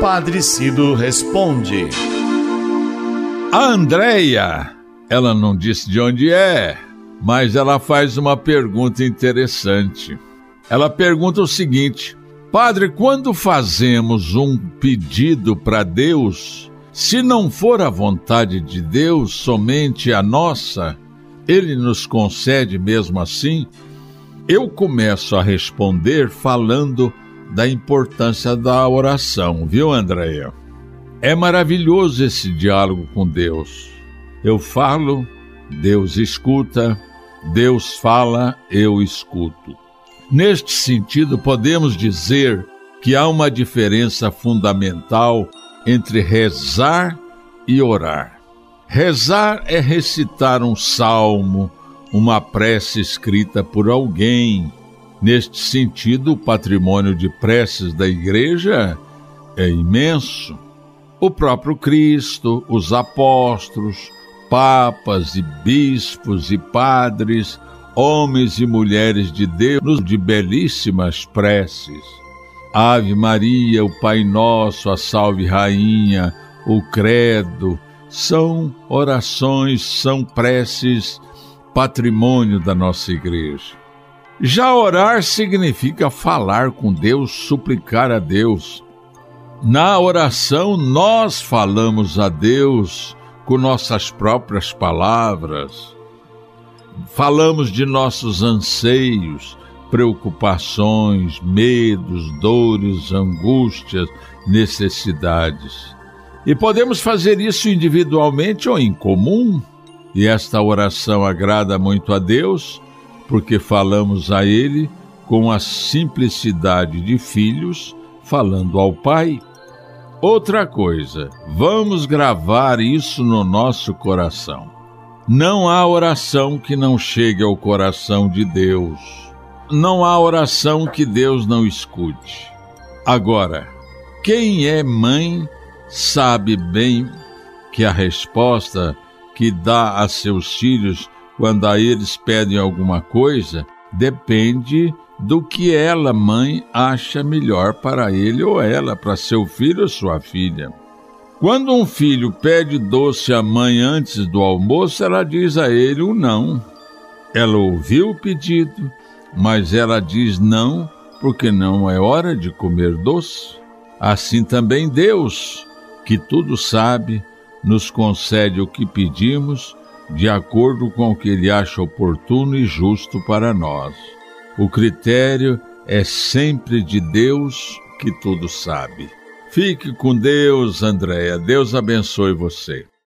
Padre Cido responde. A Andréia, ela não disse de onde é, mas ela faz uma pergunta interessante. Ela pergunta o seguinte: Padre, quando fazemos um pedido para Deus, se não for a vontade de Deus, somente a nossa, ele nos concede mesmo assim? Eu começo a responder falando da importância da oração, viu, Andréia? É maravilhoso esse diálogo com Deus. Eu falo, Deus escuta, Deus fala, eu escuto. Neste sentido, podemos dizer que há uma diferença fundamental entre rezar e orar. Rezar é recitar um salmo, uma prece escrita por alguém, Neste sentido, o patrimônio de preces da Igreja é imenso. O próprio Cristo, os apóstolos, papas e bispos e padres, homens e mulheres de Deus de belíssimas preces. Ave Maria, o Pai Nosso, a Salve Rainha, o Credo, são orações, são preces, patrimônio da nossa igreja. Já orar significa falar com Deus, suplicar a Deus. Na oração, nós falamos a Deus com nossas próprias palavras. Falamos de nossos anseios, preocupações, medos, dores, angústias, necessidades. E podemos fazer isso individualmente ou em comum. E esta oração agrada muito a Deus porque falamos a Ele com a simplicidade de filhos falando ao Pai. Outra coisa, vamos gravar isso no nosso coração. Não há oração que não chegue ao coração de Deus. Não há oração que Deus não escute. Agora, quem é mãe sabe bem que a resposta que dá a seus filhos quando a eles pedem alguma coisa, depende do que ela, mãe, acha melhor para ele ou ela, para seu filho ou sua filha. Quando um filho pede doce à mãe antes do almoço, ela diz a ele o não. Ela ouviu o pedido, mas ela diz não porque não é hora de comer doce. Assim também Deus, que tudo sabe, nos concede o que pedimos de acordo com o que ele acha oportuno e justo para nós. O critério é sempre de Deus que tudo sabe. Fique com Deus, Andréia. Deus abençoe você.